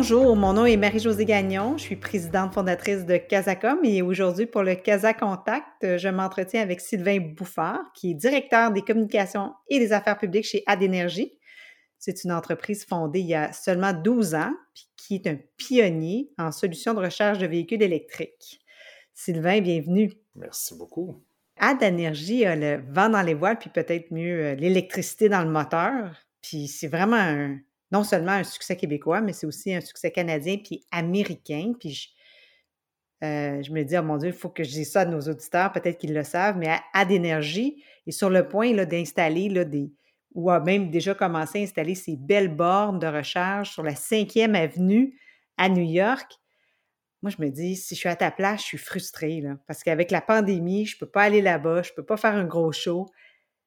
Bonjour, mon nom est Marie-Josée Gagnon. Je suis présidente fondatrice de Casacom et aujourd'hui, pour le Casa Contact, je m'entretiens avec Sylvain Bouffard, qui est directeur des communications et des affaires publiques chez Adénergie. C'est une entreprise fondée il y a seulement 12 ans, puis qui est un pionnier en solutions de recharge de véhicules électriques. Sylvain, bienvenue. Merci beaucoup. Ad a le vent dans les voiles, puis peut-être mieux euh, l'électricité dans le moteur. Puis c'est vraiment non seulement un succès québécois, mais c'est aussi un succès canadien puis américain. Puis je, euh, me dis, oh mon Dieu, il faut que je dise ça à nos auditeurs, peut-être qu'ils le savent, mais Ad Énergie est sur le point d'installer des, ou a même déjà commencé à installer ces belles bornes de recharge sur la 5e avenue à New York. Moi, je me dis, si je suis à ta place, je suis frustrée, parce qu'avec la pandémie, je ne peux pas aller là-bas, je ne peux pas faire un gros show.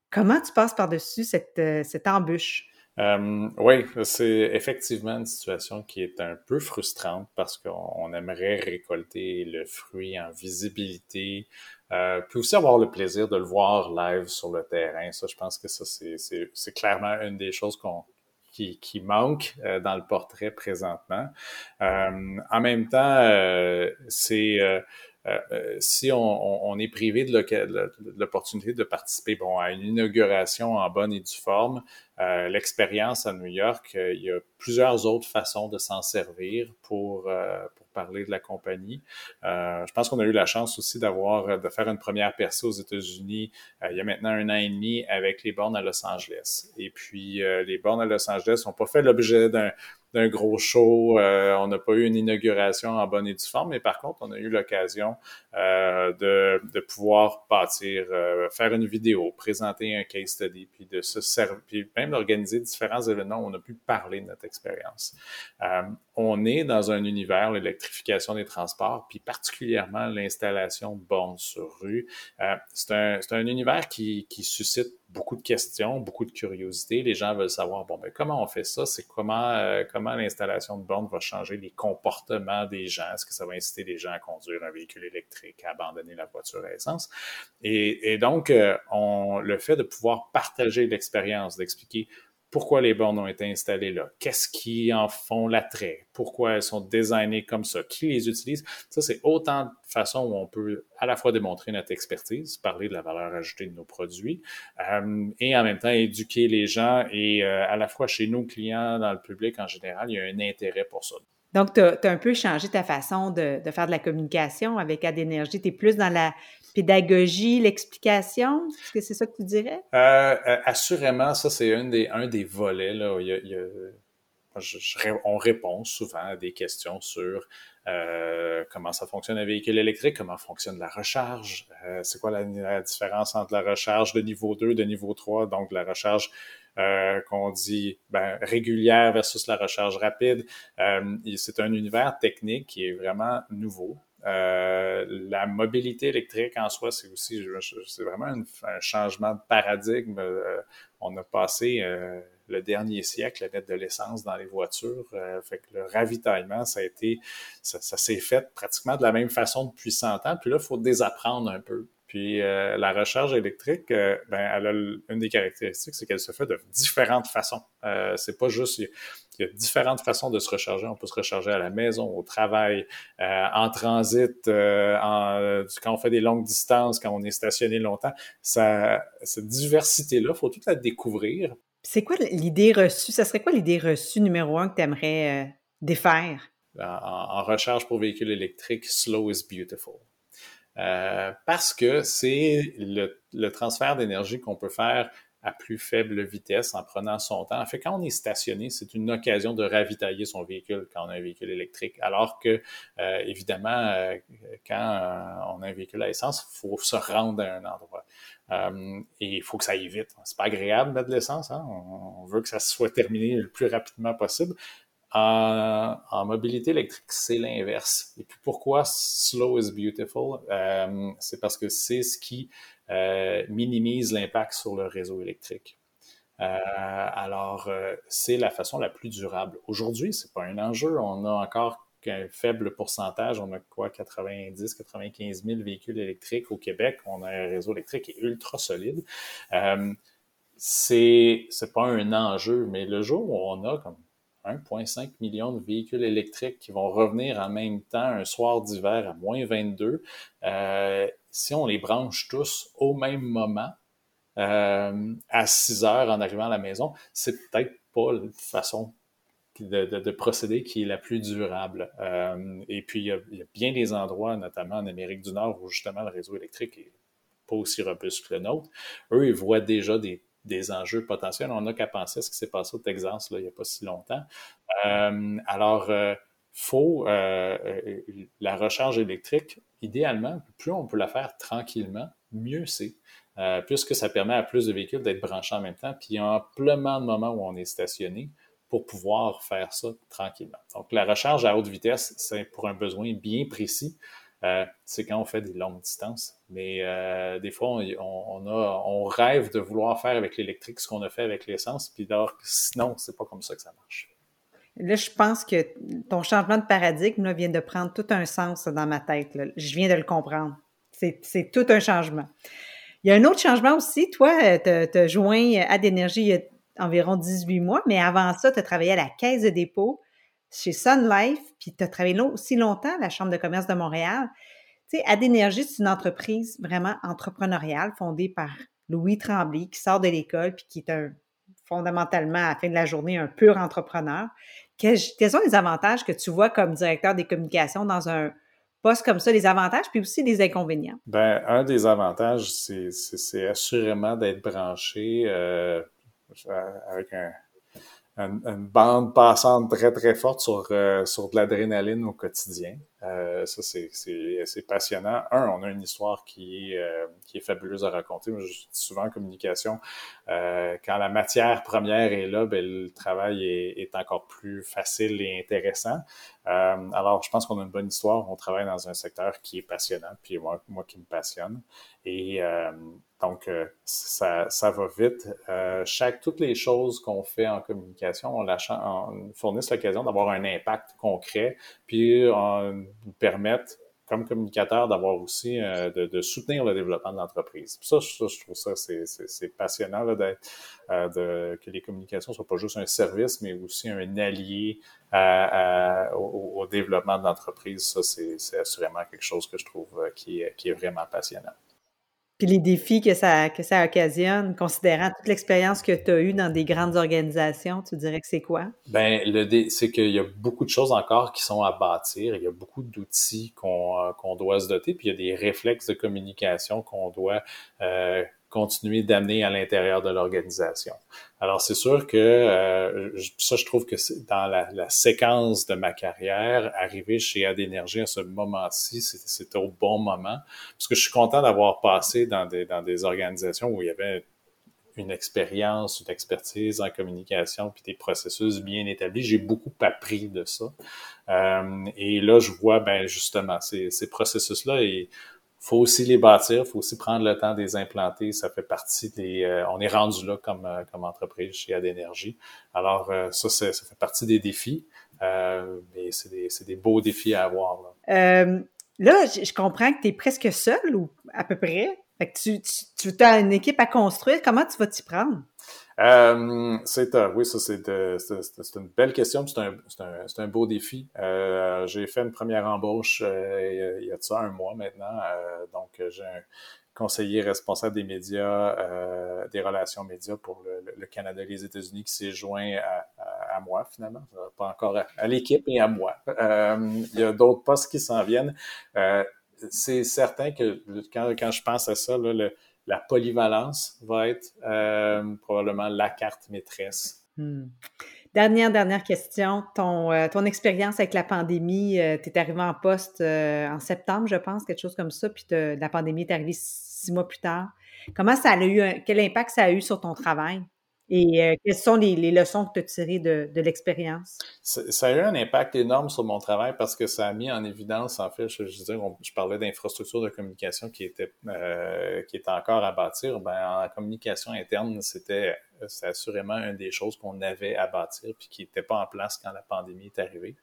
Comment tu passes par-dessus cette, euh, cette embûche? Euh, oui, c'est effectivement une situation qui est un peu frustrante parce qu'on aimerait récolter le fruit en visibilité, euh, puis aussi avoir le plaisir de le voir live sur le terrain. Ça, je pense que ça, c'est clairement une des choses qu'on qui, qui manque euh, dans le portrait présentement. Euh, en même temps, euh, c'est euh, euh, si on, on, est privé de l'opportunité de participer bon, à une inauguration en bonne et due forme, euh, l'expérience à New York, il y a plusieurs autres façons de s'en servir pour, pour parler de la compagnie. je pense qu'on a eu la chance aussi d'avoir de faire une première percée aux États-Unis il y a maintenant un an et demi avec les bornes à Los Angeles. Et puis les bornes à Los Angeles n'ont pas fait l'objet d'un d'un gros show. Euh, on n'a pas eu une inauguration en bonne et due forme, mais par contre, on a eu l'occasion euh, de, de, pouvoir bâtir, euh, faire une vidéo, présenter un case study, puis de se servir, puis même d'organiser différents événements où on a pu parler de notre expérience. on est dans un univers, l'électrification des transports, puis particulièrement l'installation de bornes sur rue. c'est un, un univers qui, qui suscite beaucoup de questions, beaucoup de curiosité. Les gens veulent savoir, bon, ben, comment on fait ça? C'est comment, euh, comment l'installation de bornes va changer les comportements des gens? Est-ce que ça va inciter les gens à conduire un véhicule électrique, à abandonner la voiture à essence? Et, et donc, euh, on, le fait de pouvoir partager l'expérience, d'expliquer pourquoi les bornes ont été installées là, qu'est-ce qui en font l'attrait, pourquoi elles sont designées comme ça, qui les utilise? Ça, c'est autant de façons où on peut à la fois démontrer notre expertise, parler de la valeur ajoutée de nos produits, euh, et en même temps éduquer les gens et euh, à la fois chez nos clients, dans le public en général, il y a un intérêt pour ça. Donc, tu as, un peu changé ta façon de, faire de la communication avec Adénergie. Tu es plus dans la pédagogie, l'explication? Est-ce que c'est ça que tu dirais? Euh, euh, assurément, ça, c'est un des, un des volets. Là, on répond souvent à des questions sur euh, comment ça fonctionne un véhicule électrique, comment fonctionne la recharge, c'est quoi la, différence entre la recharge de niveau 2, de niveau 3, donc la recharge qu'on dit ben, régulière versus la recharge rapide? c'est un univers technique qui est vraiment nouveau. Euh, la mobilité électrique en soi, c'est aussi c'est vraiment un, changement de paradigme. Euh, on a passé euh, le dernier siècle à mettre de l'essence dans les voitures. que le ravitaillement, ça a été, ça, s'est fait pratiquement de la même façon depuis 100 ans. Puis là, il faut désapprendre un peu. Puis euh, la recharge électrique, euh, ben, elle a une des caractéristiques, c'est qu'elle se fait de différentes façons. Euh, c'est pas juste, il y, a, différentes façons de se recharger. On peut se recharger à la maison, au travail, euh, en transit, quand on fait des longues distances, quand on est stationné longtemps. Cette diversité-là, faut toute la découvrir. C'est quoi l'idée reçue? Ça serait quoi l'idée reçue numéro un que tu aimerais défaire? En, en recharge pour véhicules électriques, slow is beautiful. Euh, parce que c'est le, transfert d'énergie qu'on peut faire à plus faible vitesse en prenant son temps. En fait, quand on est stationné, c'est une occasion de ravitailler son véhicule quand on a un véhicule électrique. Alors que, euh, évidemment, euh, quand on a un véhicule à essence, il faut se rendre à un endroit. et il faut que ça aille vite. C'est pas agréable mettre de l'essence. Hein? On, veut que ça soit terminé le plus rapidement possible. En, mobilité électrique, c'est l'inverse. Et puis pourquoi slow is beautiful? Euh, c'est parce que c'est ce qui euh, minimise l'impact sur le réseau électrique. Euh, alors, c'est la façon la plus durable. Aujourd'hui, c'est pas un enjeu. On a encore qu'un faible pourcentage. On a quoi, 90, 95 000 véhicules électriques au Québec. On a un réseau électrique qui est ultra solide. c'est, c'est pas un enjeu, mais le jour où on a comme 1,5 million de véhicules électriques qui vont revenir en même temps un soir d'hiver à moins 22. Euh, si on les branche tous au même moment, euh, à 6 heures en arrivant à la maison, c'est peut-être pas la façon de, procéder qui est la plus durable. Euh, et puis, il y, a, bien des endroits, notamment en Amérique du Nord, où justement le réseau électrique est pas aussi robuste que le nôtre. Eux, ils voient déjà des, enjeux potentiels. On n'a qu'à penser à ce qui s'est passé au Texas là, il n'y a pas si longtemps. Euh, alors, euh, faut la recharge électrique, idéalement, plus on peut la faire tranquillement, mieux c'est. puisque ça permet à plus de véhicules d'être branchés en même temps, puis il y a amplement de moments où on est stationné pour pouvoir faire ça tranquillement. Donc, la recharge à haute vitesse, c'est pour un besoin bien précis. Euh, c'est quand on fait des longues distances. Mais euh, des fois, on, a, on rêve de vouloir faire avec l'électrique ce qu'on a fait avec l'essence, puis alors, sinon, c'est pas comme ça que ça marche. Là, je pense que ton changement de paradigme vient de prendre tout un sens dans ma tête. Je viens de le comprendre. C'est tout un changement. Il y a un autre changement aussi. Toi, tu as joint à d'énergie environ 18 mois, mais avant ça, tu as travaillé à la Caisse de dépôt chez Sun Life, puis tu as travaillé aussi longtemps à la Chambre de commerce de Montréal. Tu sais, Adénergie, c'est une entreprise vraiment entrepreneuriale fondée par Louis Tremblay, qui sort de l'école, puis qui est un, fondamentalement, à la fin de la journée, un pur entrepreneur. Quels, sont les avantages que tu vois comme directeur des communications dans un poste comme ça, les avantages, puis aussi les inconvénients? Ben, un des avantages, c'est assurément d'être branché euh, avec un, une, bande passante très, très forte sur, euh, sur de l'adrénaline au quotidien. Euh, ça, c'est passionnant. Un, on a une histoire qui est, euh, qui est fabuleuse à raconter. Moi, je dis souvent en communication, euh, quand la matière première est là, ben, le travail est, est encore plus facile et intéressant. Euh, alors, je pense qu'on a une bonne histoire. On travaille dans un secteur qui est passionnant, puis moi, moi qui me passionne. Et donc, ça, ça va vite. chaque, toutes les choses qu'on fait en communication, on, la, on fournissent l'occasion d'avoir un impact concret, puis nous permettent, comme communicateur, d'avoir aussi, euh, de, soutenir le développement de l'entreprise. Ça, je trouve ça, c'est passionnant là, euh, de, que les communications soient pas juste un service, mais aussi un allié au, développement de l'entreprise. Ça, c'est assurément quelque chose que je trouve euh, qui est vraiment passionnant. Puis les défis que ça, que ça occasionne, considérant toute l'expérience que tu as eue dans des grandes organisations, tu dirais que c'est quoi? Ben, le c'est qu'il y a beaucoup de choses encore qui sont à bâtir. Il y a beaucoup d'outils qu'on euh, doit se doter, puis il y a des réflexes de communication qu'on doit euh, continuer d'amener à l'intérieur de l'organisation. Alors, c'est sûr que euh, ça, je trouve que dans la, séquence de ma carrière, arriver chez Adénergie à ce moment-ci, c'était au bon moment, parce que je suis content d'avoir passé dans des, dans des organisations où il y avait une expérience, une expertise en communication, puis des processus bien établis. J'ai beaucoup appris de ça. Euh, et là, je vois ben justement ces, ces processus-là et faut aussi les bâtir, faut aussi prendre le temps de les implanter. Ça fait partie des. Euh, on est rendu là comme, euh, comme entreprise chez Adénergie. Alors, euh, ça, ça fait partie des défis, mais c'est des, des, beaux défis à avoir. Là, là je comprends que tu es presque seul ou à peu près. Fait que tu, tu, tu as une équipe à construire. Comment tu vas t'y prendre? Euh, c'est oui, ça c'est une belle question, c'est un, un, un, beau défi. Euh, j'ai fait une première embauche euh, il y a de ça un mois maintenant, euh, donc j'ai un conseiller responsable des médias, euh, des relations médias pour le, le Canada et les États-Unis qui s'est joint à, à, moi finalement, pas encore à, l'équipe et à moi. il y a d'autres postes qui s'en viennent. c'est certain que quand, quand je pense à ça, là, le la polyvalence va être euh, probablement la carte maîtresse. Hmm. Dernière, dernière question. Ton, euh, ton expérience avec la pandémie, euh, tu es arrivé en poste en septembre, je pense, quelque chose comme ça, puis la pandémie est arrivée six mois plus tard. Comment ça a eu, quel impact ça a eu sur ton travail? Et euh, quelles sont les, leçons que tu as tirées de, l'expérience? Ça, a eu un impact énorme sur mon travail parce que ça a mis en évidence, en fait, je, je, je parlais d'infrastructures de communication qui étaient, euh, encore à bâtir. Ben, en communication interne, c'était c'est assurément une des choses qu'on avait à bâtir puis qui n'était pas en place quand la pandémie est arrivée.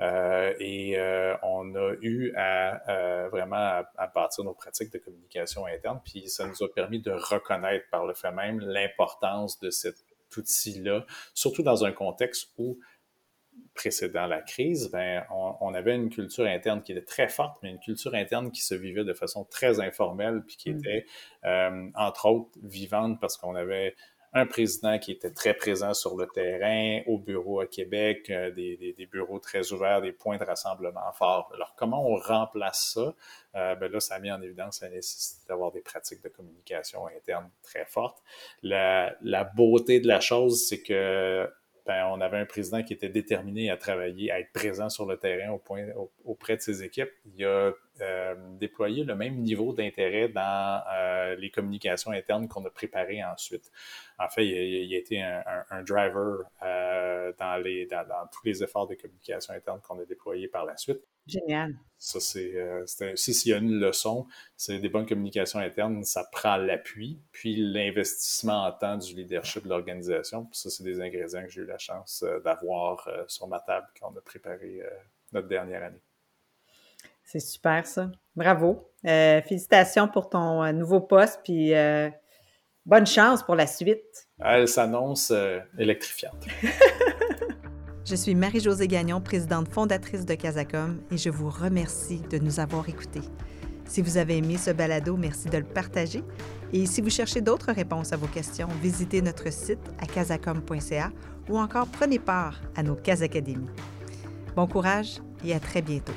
Euh, et euh, on a eu à euh, vraiment à, bâtir nos pratiques de communication interne, puis ça nous a permis de reconnaître par le fait même l'importance de cet outil-là, surtout dans un contexte où précédant la crise, ben, on, avait une culture interne qui était très forte, mais une culture interne qui se vivait de façon très informelle, puis qui mmh. était, euh, entre autres, vivante parce qu'on avait un président qui était très présent sur le terrain, au bureau à Québec, euh, des, des, bureaux très ouverts, des points de rassemblement forts. Alors, comment on remplace ça? Euh, ben là, ça a mis en évidence la nécessité d'avoir des pratiques de communication interne très fortes. La, la beauté de la chose, c'est que ben, on avait un président qui était déterminé à travailler, à être présent sur le terrain au point, auprès de ses équipes. Il a euh, déployé le même niveau d'intérêt dans euh, les communications internes qu'on a préparées ensuite. En fait, il, a, été un, driver euh, dans, dans, tous les efforts de communication interne qu'on a déployés par la suite. Génial. Ça, c'est, euh, si s'il y a une leçon, c'est des bonnes communications internes, ça prend l'appui, puis l'investissement en temps du leadership de l'organisation. ça, c'est des ingrédients que j'ai eu la chance euh, d'avoir euh, sur ma table quand on a préparé notre dernière année. C'est super, ça. Bravo. félicitations pour ton nouveau poste, puis bonne chance pour la suite. Elle s'annonce électrifiante. Je suis Marie-Josée Gagnon, présidente fondatrice de Casacom, et je vous remercie de nous avoir écoutés. Si vous avez aimé ce balado, merci de le partager. Et si vous cherchez d'autres réponses à vos questions, visitez notre site à casacom.ca ou encore prenez part à nos Casacadémies. Bon courage et à très bientôt.